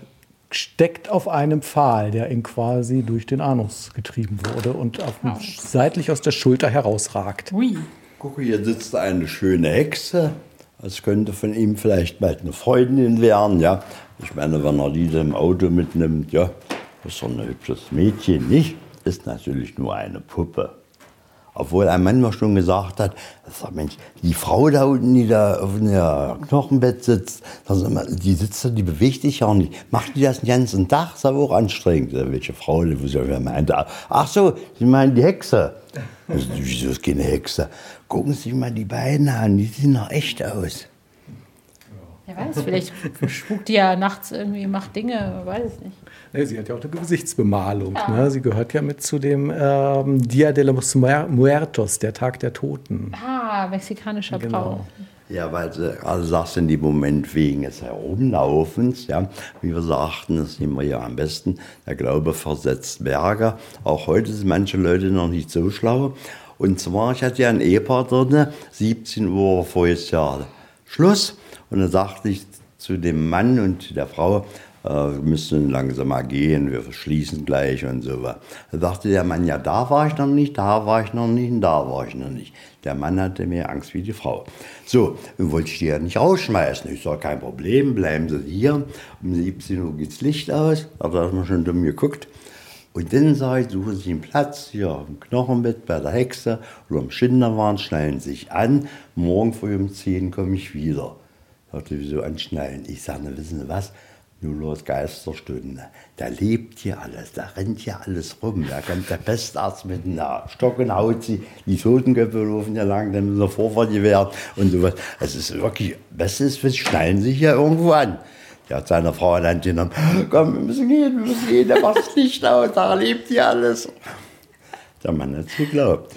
steckt auf einem Pfahl, der ihn quasi durch den Anus getrieben wurde und auf, seitlich aus der Schulter herausragt. Ui. Guck, hier sitzt eine schöne Hexe. Das könnte von ihm vielleicht bald eine Freundin werden, ja. Ich meine, wenn er diese im Auto mitnimmt, ja, doch ein hübsches Mädchen, nicht? Ist natürlich nur eine Puppe. Obwohl ein Mann mir schon gesagt hat, sag, Mensch, die Frau da unten, die da auf dem Knochenbett sitzt, die sitzt da, die bewegt sich ja nicht. Macht die das den ganzen Tag? Das ist aber auch anstrengend. Welche Frau, die meinte, ach so, Sie meinen die Hexe. Also, wieso ist keine Hexe? Gucken Sie sich mal die beiden an, die sehen noch echt aus. Wer weiß, vielleicht spukt die ja nachts irgendwie, macht Dinge, weiß es nicht. Ja, sie hat ja auch eine Gesichtsbemalung. Ja. Ne? Sie gehört ja mit zu dem ähm, Dia de los Muertos, der Tag der Toten. Ah, mexikanischer genau. Brauch. Ja, weil sie also sagst in dem Moment wegen des Herumlaufens, ja, wie wir sagten, das nehmen wir ja am besten, der Glaube versetzt Berge. Auch heute sind manche Leute noch nicht so schlau. Und zwar, ich hatte ja ein Ehepaar drin, 17 Uhr voriges Jahr Schluss. Und dann sagte ich zu dem Mann und der Frau, äh, wir müssen langsam mal gehen, wir schließen gleich und so weiter. Da sagte der Mann, ja, da war ich noch nicht, da war ich noch nicht und da war ich noch nicht. Der Mann hatte mehr Angst wie die Frau. So, wollte ich die ja nicht rausschmeißen. Ich sage, kein Problem, bleiben Sie hier. Um 17 Uhr geht das Licht aus. Da hat man schon dumm geguckt. Und dann sage ich, suchen Sie einen Platz hier im Knochenbett bei der Hexe oder am Schinderwahn, schnallen sich an. Morgen früh um 10 komme ich wieder. Sagte, wieso anschnallen? Ich sage, wissen Sie was? Nur los Geisterstunde. Da lebt hier alles, da rennt hier alles rum. Da kommt der Pestarzt mit einer Stock und haut sie. Die Totenköpfe laufen ja lang, dann müssen sie Vorfahrt gewährt und sowas. Es ist wirklich, bestes ist, schneiden sich hier irgendwo an. Der hat seine Frau dann genommen, komm, wir müssen gehen, wir müssen gehen, der macht das Licht aus, da lebt hier alles. Der Mann hat es geglaubt.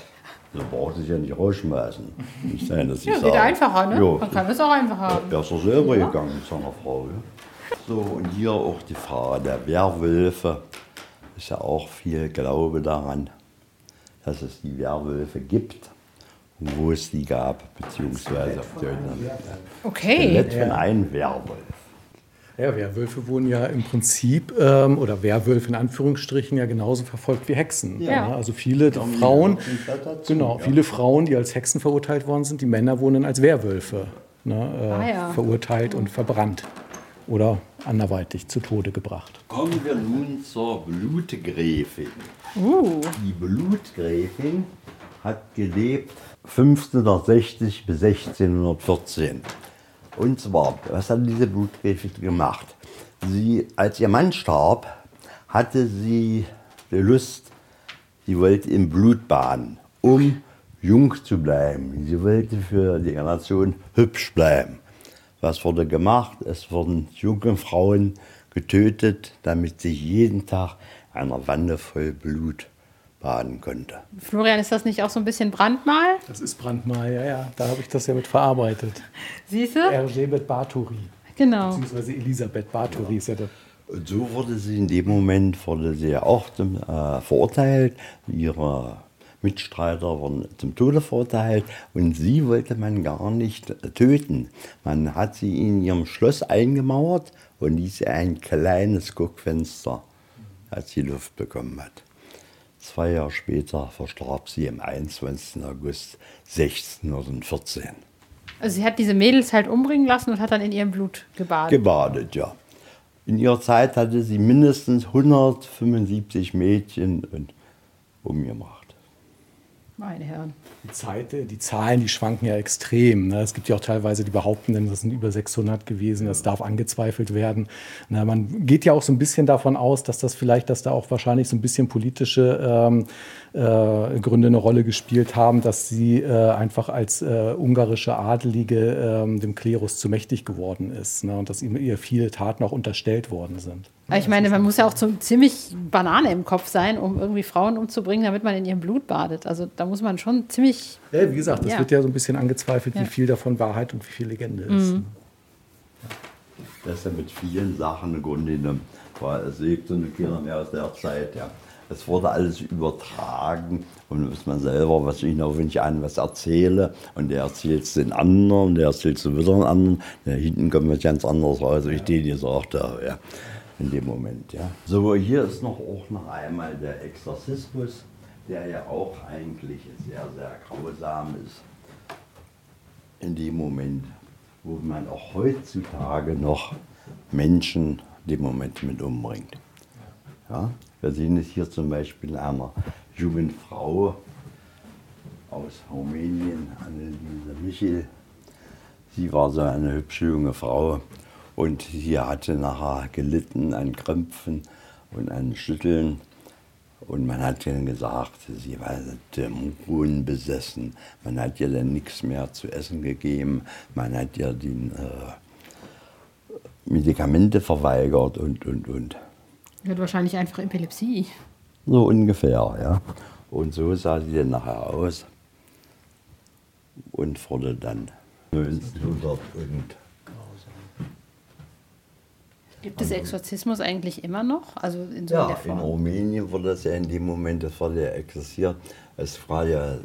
So braucht sich ja nicht rausschmeißen. Nicht sein, dass ja, geht einfacher, ne? Jo, Man kann es auch einfach haben. Er ist doch selber ja. gegangen mit seiner Frau. Ja. So, und hier auch die Frage der Werwölfe. Ist ja auch viel Glaube daran, dass es die Werwölfe gibt wo es die gab, beziehungsweise auf der Okay. Skelett von einem Werwolf. Ja, Werwölfe wurden ja im Prinzip, ähm, oder Werwölfe in Anführungsstrichen, ja genauso verfolgt wie Hexen. Ja. Ja, also viele ja, Frauen, genau, viele Frauen, die als Hexen verurteilt worden sind, die Männer wurden als Werwölfe ne, äh, ah, verurteilt und verbrannt oder anderweitig zu Tode gebracht. Kommen wir nun zur Blutgräfin. Uh. Die Blutgräfin hat gelebt 1560 bis 1614. Und zwar, was hat diese Blutgräfin gemacht? Sie, als ihr Mann starb, hatte sie die Lust, sie wollte im Blut baden, um jung zu bleiben. Sie wollte für die Generation hübsch bleiben. Was wurde gemacht? Es wurden junge Frauen getötet, damit sie jeden Tag einer Wanne voll Blut baden konnte. Florian, ist das nicht auch so ein bisschen Brandmal? Das ist Brandmal, ja, ja. Da habe ich das ja mit verarbeitet. Siehst du? Erzsébet Bathory. Genau. Beziehungsweise Elisabeth Bathory ist ja der. Und so wurde sie in dem Moment wurde sie auch zum, äh, verurteilt. Ihre Mitstreiter wurden zum Tode verurteilt und sie wollte man gar nicht töten. Man hat sie in ihrem Schloss eingemauert und ließ ihr ein kleines Guckfenster, als sie Luft bekommen hat. Zwei Jahre später verstarb sie am 21. August 1614. Also sie hat diese Mädels halt umbringen lassen und hat dann in ihrem Blut gebadet. Gebadet, ja. In ihrer Zeit hatte sie mindestens 175 Mädchen umgebracht. Meine Herren. Die, Zeit, die Zahlen, die schwanken ja extrem. Ne? Es gibt ja auch teilweise, die behaupten, das sind über 600 gewesen, das darf angezweifelt werden. man geht ja auch so ein bisschen davon aus, dass das vielleicht, dass da auch wahrscheinlich so ein bisschen politische ähm, äh, Gründe eine Rolle gespielt haben, dass sie äh, einfach als äh, ungarische Adelige ähm, dem Klerus zu mächtig geworden ist ne? und dass ihr viele Taten auch unterstellt worden sind. Ich meine, man muss ja auch ziemlich Banane im Kopf sein, um irgendwie Frauen umzubringen, damit man in ihrem Blut badet. Also da muss man schon ziemlich. Ja, wie gesagt, das ja. wird ja so ein bisschen angezweifelt, ja. wie viel davon Wahrheit und wie viel Legende ist. Mhm. Das ist ja mit vielen Sachen im Grunde genommen, weil es lebt so eine Kinder mehr aus der Zeit, ja. Es wurde alles übertragen und was man selber, was ich noch, wenn ich an was erzähle und der erzählt es den anderen, der erzählt es wieder den anderen, da hinten kommt was ganz anderes raus, wie ich dir gesagt habe. Ja. In dem Moment. Ja. So, hier ist noch auch noch einmal der Exorzismus, der ja auch eigentlich sehr, sehr grausam ist. In dem Moment, wo man auch heutzutage noch Menschen dem Moment mit umbringt. Ja, wir sehen es hier zum Beispiel einer jungen Frau aus Rumänien, Anneliese Michel. Sie war so eine hübsche junge Frau und sie hatte nachher gelitten an Krämpfen und an Schütteln. Und man hat dann gesagt, sie war Dämonen besessen. Man hat ihr dann nichts mehr zu essen gegeben. Man hat ihr die äh, Medikamente verweigert und, und, und. Sie hat wahrscheinlich einfach Epilepsie. So ungefähr, ja. Und so sah sie dann nachher aus und wurde dann 1900 und Gibt es Exorzismus eigentlich immer noch? Also in so ja, der in? Rumänien wurde das ja in dem Moment, das wurde ja existiert. Es war ja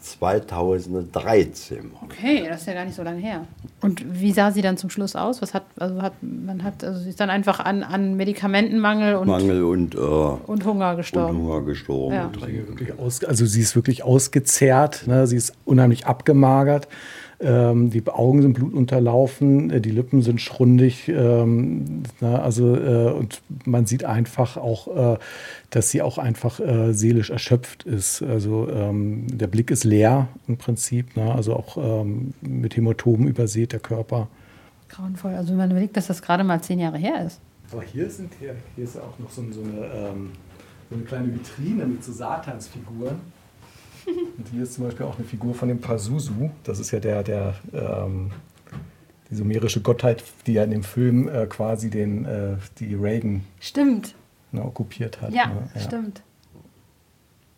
2013. Okay, das ist ja gar nicht so lange her. Und wie sah sie dann zum Schluss aus? Was hat, also hat, man hat, also sie ist dann einfach an, an Medikamentenmangel und, Mangel und, äh, und Hunger und gestorben. Hunger gestorben. Ja. Und Wirklich aus, also sie ist wirklich ausgezehrt, ne? sie ist unheimlich abgemagert. Ähm, die Augen sind blutunterlaufen, äh, die Lippen sind schrundig. Ähm, ne? also, äh, und man sieht einfach auch, äh, dass sie auch einfach äh, seelisch erschöpft ist. Also ähm, der Blick ist leer im Prinzip, ne? also auch ähm, mit Hämatomen übersät der Körper. Grauenvoll. Also wenn man überlegt, dass das gerade mal zehn Jahre her ist. Aber hier, sind, hier, hier ist auch noch so, so, eine, ähm, so eine kleine Vitrine mit so Satansfiguren. Und hier ist zum Beispiel auch eine Figur von dem Pazuzu. Das ist ja der, der ähm, die sumerische Gottheit, die ja in dem Film äh, quasi den, äh, die Reagan Stimmt. ne, okkupiert hat. Ja, ne? stimmt.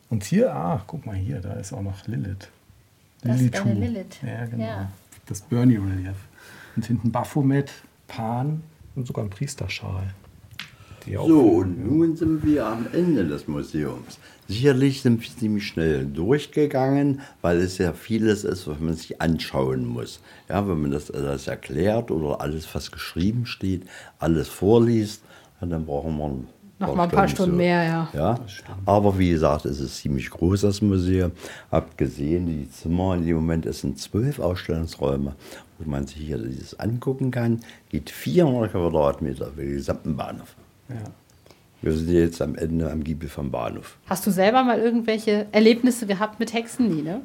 Und hier, ah, guck mal hier, da ist auch noch Lilith. Das ist eine Lilitu. Lilith. Ja, genau. Ja. Das Bernie-Relief. Und hinten Baphomet, Pan und sogar ein Priesterschal. Auch- So, und nun sind wir am Ende des Museums. Sicherlich sind wir ziemlich schnell durchgegangen, weil es ja vieles ist, was man sich anschauen muss. Ja, wenn man das alles erklärt oder alles, was geschrieben steht, alles vorliest, dann brauchen wir Noch mal ein paar Stunden mehr, ja. ja. Aber wie gesagt, es ist ziemlich groß, das Museum. Habt gesehen, die Zimmer in dem Moment, es sind zwölf Ausstellungsräume, wo man sich hier dieses angucken kann. Geht 400 Quadratmeter für den gesamten Bahnhof. Ja. Wir sind jetzt am Ende am Giebel vom Bahnhof. Hast du selber mal irgendwelche Erlebnisse gehabt mit Hexen? Nie, ne?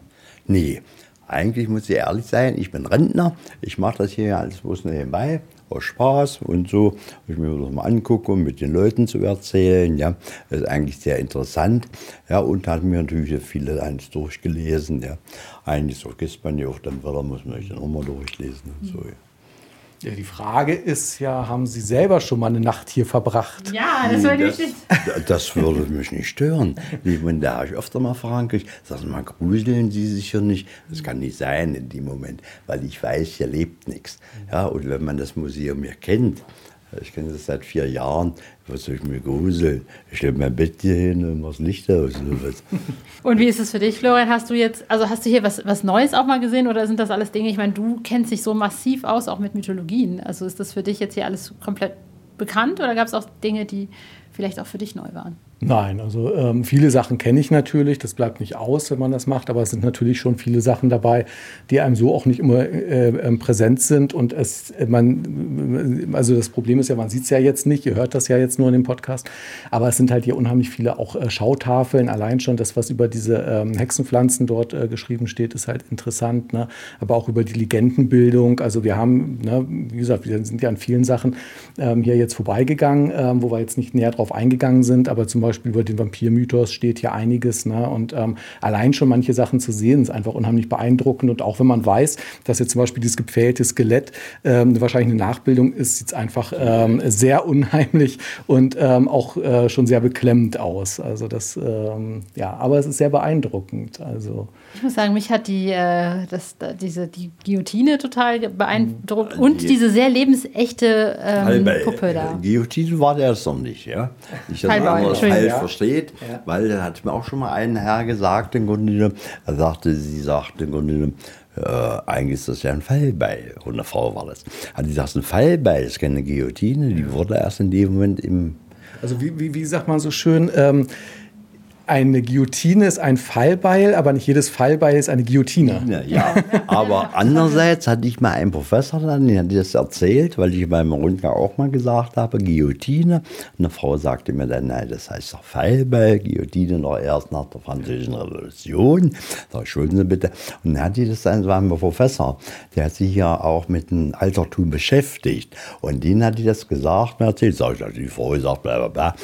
Nee, eigentlich muss ich ehrlich sein, ich bin Rentner. Ich mache das hier alles bloß nebenbei, aus Spaß und so. Ich mir das mal angucke, um mit den Leuten zu erzählen. Ja, das ist eigentlich sehr interessant. Ja, und hat mir natürlich viele eins durchgelesen. Ja, eigentlich so vergisst man ja auch dann wieder, muss man sich dann auch mal durchlesen und so. Ja. Ja, die Frage ist ja, haben Sie selber schon mal eine Nacht hier verbracht? Ja, das war das, nicht. das würde mich nicht stören. Ich meine, da habe ich öfter mal fragen gekriegt, sag mal, gruseln Sie sich hier nicht? Das kann nicht sein in dem Moment, weil ich weiß, hier lebt nichts. Ja, und wenn man das Museum hier kennt, ich kenne das seit vier Jahren, was soll ich mir gruseln? Ich stelle mein Bett hier hin und mache das Licht aus. (laughs) Und wie ist es für dich, Florian? Hast du jetzt, also hast du hier was, was Neues auch mal gesehen oder sind das alles Dinge? Ich meine, du kennst dich so massiv aus, auch mit Mythologien. Also ist das für dich jetzt hier alles komplett bekannt oder gab es auch Dinge, die vielleicht auch für dich neu waren? Nein, also ähm, viele Sachen kenne ich natürlich, das bleibt nicht aus, wenn man das macht, aber es sind natürlich schon viele Sachen dabei, die einem so auch nicht immer äh, ähm, präsent sind. Und es, man, also das Problem ist ja, man sieht es ja jetzt nicht, ihr hört das ja jetzt nur in dem Podcast, aber es sind halt hier unheimlich viele auch äh, Schautafeln, allein schon das, was über diese ähm, Hexenpflanzen dort äh, geschrieben steht, ist halt interessant, ne? aber auch über die Legendenbildung, also wir haben, ne, wie gesagt, wir sind ja an vielen Sachen ähm, hier jetzt vorbeigegangen, ähm, wo wir jetzt nicht näher drauf eingegangen sind, aber zum Beispiel über den Vampirmythos steht hier einiges. Ne? Und ähm, allein schon manche Sachen zu sehen, ist einfach unheimlich beeindruckend. Und auch wenn man weiß, dass jetzt zum Beispiel dieses gepfählte Skelett ähm, wahrscheinlich eine Nachbildung ist, sieht es einfach ähm, sehr unheimlich und ähm, auch äh, schon sehr beklemmend aus. Also das, ähm, ja, aber es ist sehr beeindruckend. Also Ich muss sagen, mich hat die, äh, das, da- diese, die Guillotine total beeindruckt und Die- diese sehr lebensechte ähm, Halbe, Puppe äh, da. Guillotine war der es noch nicht, ja? Ich Entschuldigung. Welt ja. versteht, Ja. weil da hat mir auch schon mal ein Herr gesagt, im Grunde genommen, er sagte, sie sagte im Grunde genommen, äh, eigentlich ist das ja ein Fallbeil. Und eine Frau war das. Hat die gesagt, ein Fallbeil ist keine Guillotine, die wurde erst in dem Moment im Also wie, wie, wie sagt man so schön, ähm, eine Guillotine ist ein Fallbeil, aber nicht jedes Fallbeil ist eine Guillotine. Ja, aber andererseits hatte ich mal einen Professor der hat das erzählt, weil ich beim Rundgang auch mal gesagt habe, Guillotine. Eine Frau sagte mir dann, nein, das heißt doch Fallbeil, Guillotine noch erst nach der Französischen Revolution. Sag, entschuldigen Sie bitte. Und dann hat die das dann, das war ein Professor, der hat sich ja auch mit dem Altertum beschäftigt. Und denen hat die das gesagt und erzählt. Sag ich, die Frau sagt, bla bla bla.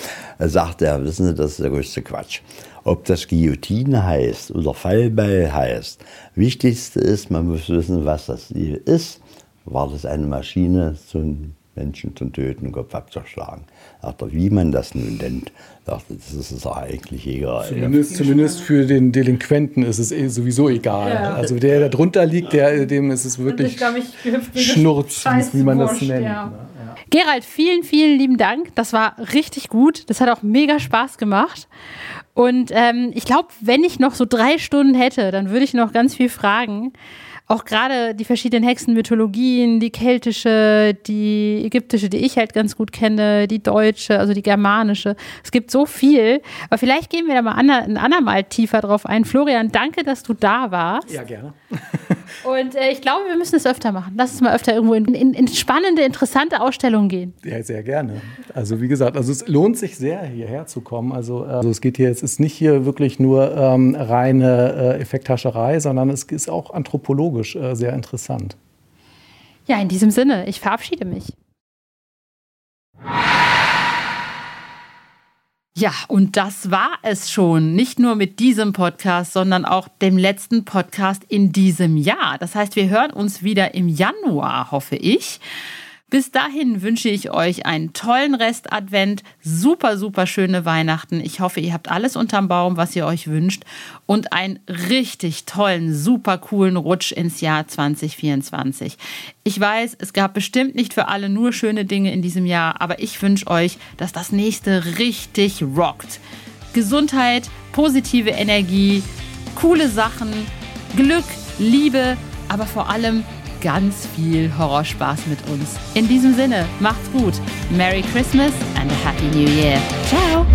Sagt er, wissen Sie, das ist der größte Quatsch. Ob das Guillotine heißt oder Fallbeil heißt, wichtigste ist, man muss wissen, was das ist. War das eine Maschine, so einen Menschen zu töten und Kopf abzuschlagen? Er, wie man das nun nennt, er, das ist eigentlich egal. Zumindest, zumindest für den Delinquenten ist es eh sowieso egal. Ja. Also der, der drunter liegt, der, dem ist es wirklich Schnurz, wie man das nennt. ne? Gerald, vielen, vielen lieben Dank. Das war richtig gut. Das hat auch mega Spaß gemacht. Und ähm, ich glaube, wenn ich noch so drei Stunden hätte, dann würde ich noch ganz viel fragen. Auch gerade die verschiedenen Hexenmythologien, die keltische, die ägyptische, die ich halt ganz gut kenne, die deutsche, also die germanische. Es gibt so viel. Aber vielleicht gehen wir da mal ander, ein andermal tiefer drauf ein. Florian, danke, dass du da warst. Ja, gerne. (laughs) (laughs) Und äh, ich glaube, wir müssen es öfter machen. Lass uns mal öfter irgendwo in, in, in spannende, interessante Ausstellungen gehen. Ja, sehr gerne. Also wie gesagt, also es lohnt sich sehr, hierher zu kommen. Also, äh, also es geht hier, es ist nicht hier wirklich nur ähm, reine äh, Effekthascherei, sondern es ist auch anthropologisch äh, sehr interessant. Ja, in diesem Sinne, ich verabschiede mich. Ja, und das war es schon. Nicht nur mit diesem Podcast, sondern auch dem letzten Podcast in diesem Jahr. Das heißt, wir hören uns wieder im Januar, hoffe ich. Bis dahin wünsche ich euch einen tollen Rest-Advent, super, super schöne Weihnachten. Ich hoffe, ihr habt alles unterm Baum, was ihr euch wünscht und einen richtig tollen, super coolen Rutsch ins Jahr 2024. Ich weiß, es gab bestimmt nicht für alle nur schöne Dinge in diesem Jahr, aber ich wünsche euch, dass das nächste richtig rockt. Gesundheit, positive Energie, coole Sachen, Glück, Liebe, aber vor allem ganz viel Horrorspaß mit uns. In diesem Sinne, macht's gut. Merry Christmas and a Happy New Year. Ciao!